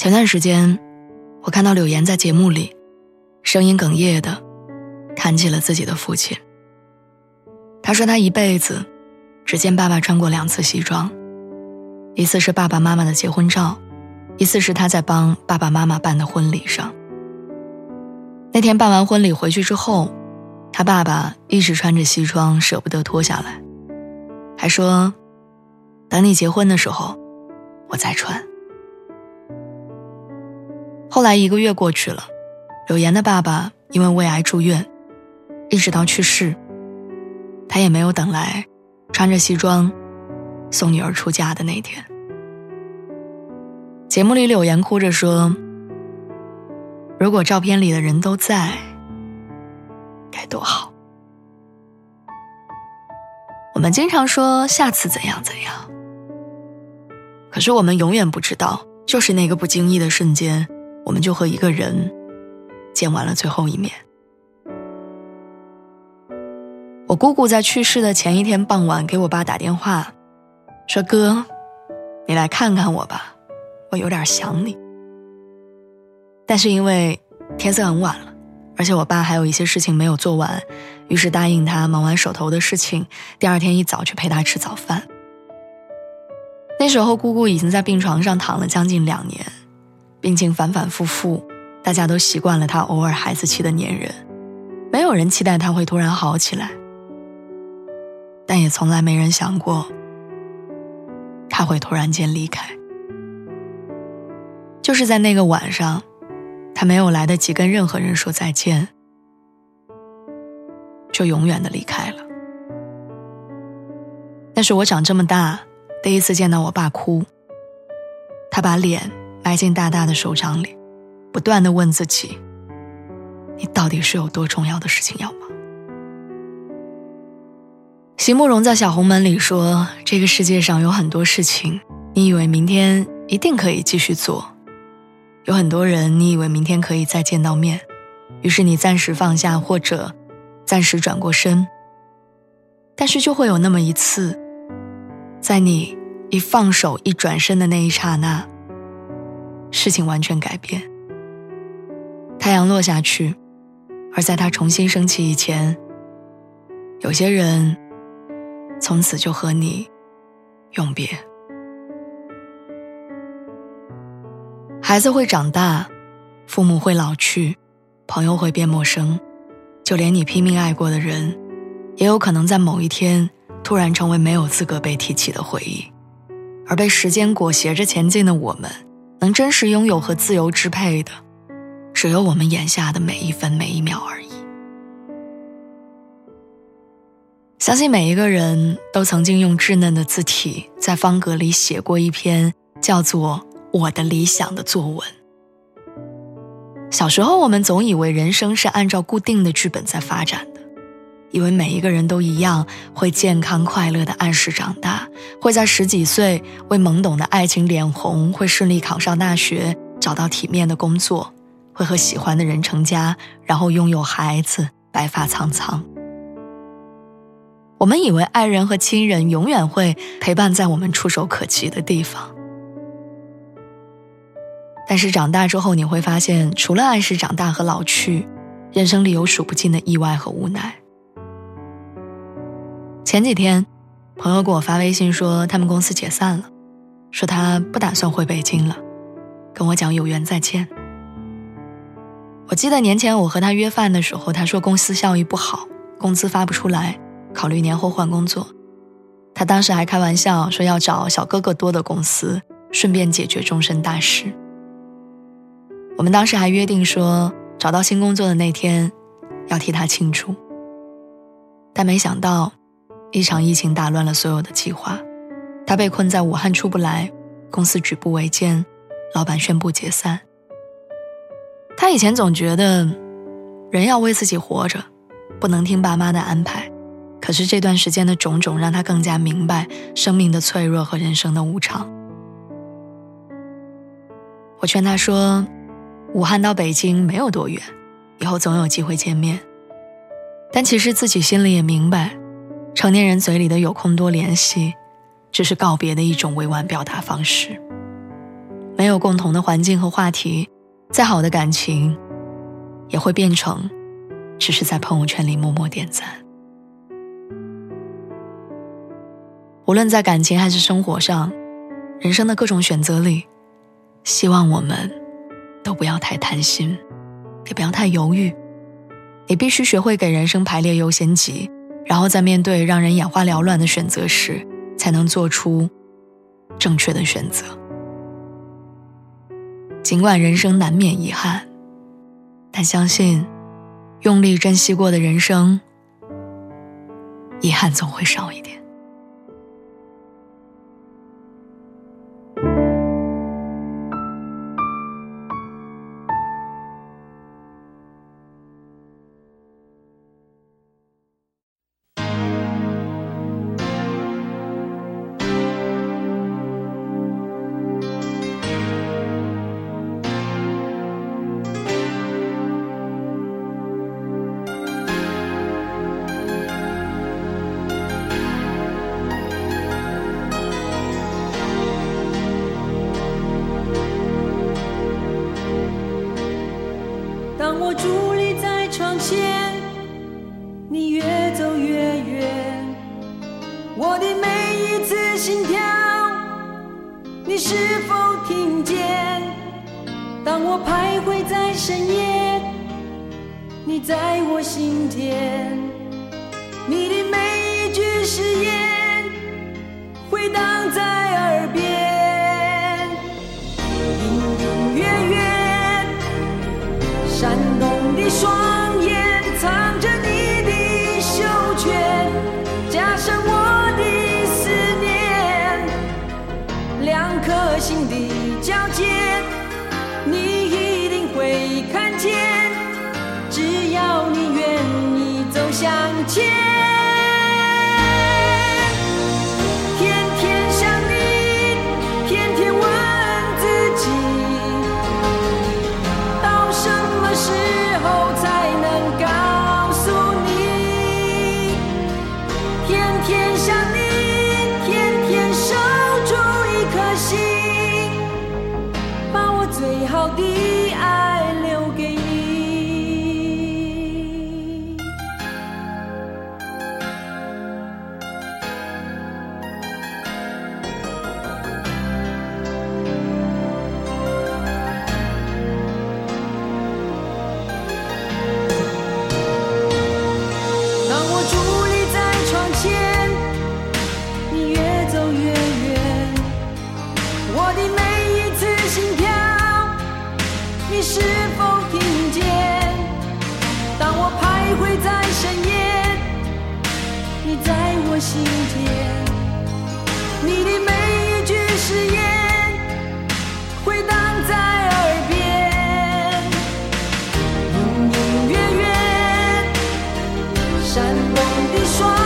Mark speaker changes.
Speaker 1: 前段时间，我看到柳岩在节目里，声音哽咽的谈起了自己的父亲。他说他一辈子只见爸爸穿过两次西装，一次是爸爸妈妈的结婚照，一次是他在帮爸爸妈妈办的婚礼上。那天办完婚礼回去之后，他爸爸一直穿着西装舍不得脱下来，还说：“等你结婚的时候，我再穿。”后来一个月过去了，柳岩的爸爸因为胃癌住院，一直到去世，他也没有等来穿着西装送女儿出嫁的那天。节目里，柳岩哭着说：“如果照片里的人都在，该多好。”我们经常说下次怎样怎样，可是我们永远不知道，就是那个不经意的瞬间。我们就和一个人见完了最后一面。我姑姑在去世的前一天傍晚给我爸打电话，说：“哥，你来看看我吧，我有点想你。”但是因为天色很晚了，而且我爸还有一些事情没有做完，于是答应他忙完手头的事情，第二天一早去陪他吃早饭。那时候姑姑已经在病床上躺了将近两年。病情反反复复，大家都习惯了他偶尔孩子气的粘人，没有人期待他会突然好起来，但也从来没人想过他会突然间离开。就是在那个晚上，他没有来得及跟任何人说再见，就永远的离开了。那是我长这么大第一次见到我爸哭，他把脸。埋进大大的手掌里，不断的问自己：“你到底是有多重要的事情要忙？”席慕容在《小红门》里说：“这个世界上有很多事情，你以为明天一定可以继续做；有很多人，你以为明天可以再见到面，于是你暂时放下，或者暂时转过身。但是就会有那么一次，在你一放手、一转身的那一刹那。”事情完全改变。太阳落下去，而在它重新升起以前，有些人从此就和你永别。孩子会长大，父母会老去，朋友会变陌生，就连你拼命爱过的人，也有可能在某一天突然成为没有资格被提起的回忆。而被时间裹挟着前进的我们。能真实拥有和自由支配的，只有我们眼下的每一分每一秒而已。相信每一个人都曾经用稚嫩的字体在方格里写过一篇叫做《我的理想》的作文。小时候，我们总以为人生是按照固定的剧本在发展的。以为每一个人都一样，会健康快乐的按时长大，会在十几岁为懵懂的爱情脸红，会顺利考上大学，找到体面的工作，会和喜欢的人成家，然后拥有孩子，白发苍苍。我们以为爱人和亲人永远会陪伴在我们触手可及的地方，但是长大之后，你会发现，除了按时长大和老去，人生里有数不尽的意外和无奈。前几天，朋友给我发微信说他们公司解散了，说他不打算回北京了，跟我讲有缘再见。我记得年前我和他约饭的时候，他说公司效益不好，工资发不出来，考虑年后换工作。他当时还开玩笑说要找小哥哥多的公司，顺便解决终身大事。我们当时还约定说找到新工作的那天，要替他庆祝。但没想到。一场疫情打乱了所有的计划，他被困在武汉出不来，公司举步维艰，老板宣布解散。他以前总觉得，人要为自己活着，不能听爸妈的安排。可是这段时间的种种，让他更加明白生命的脆弱和人生的无常。我劝他说：“武汉到北京没有多远，以后总有机会见面。”但其实自己心里也明白，成年人嘴里的“有空多联系”，只是告别的一种委婉表达方式。没有共同的环境和话题，再好的感情，也会变成只是在朋友圈里默默点赞。无论在感情还是生活上，人生的各种选择里，希望我们都不要太贪心，也不要太犹豫。你必须学会给人生排列优先级，然后在面对让人眼花缭乱的选择时，才能做出正确的选择。尽管人生难免遗憾，但相信用力珍惜过的人生，遗憾总会少一点。
Speaker 2: 心跳，你是否听见？当我徘徊在深夜，你在我心田。你的每一句誓言，回荡在相见你是否听见，当我徘徊在深夜，你在我心间，你的每一句誓言回荡在耳边，隐隐约约，闪动的双。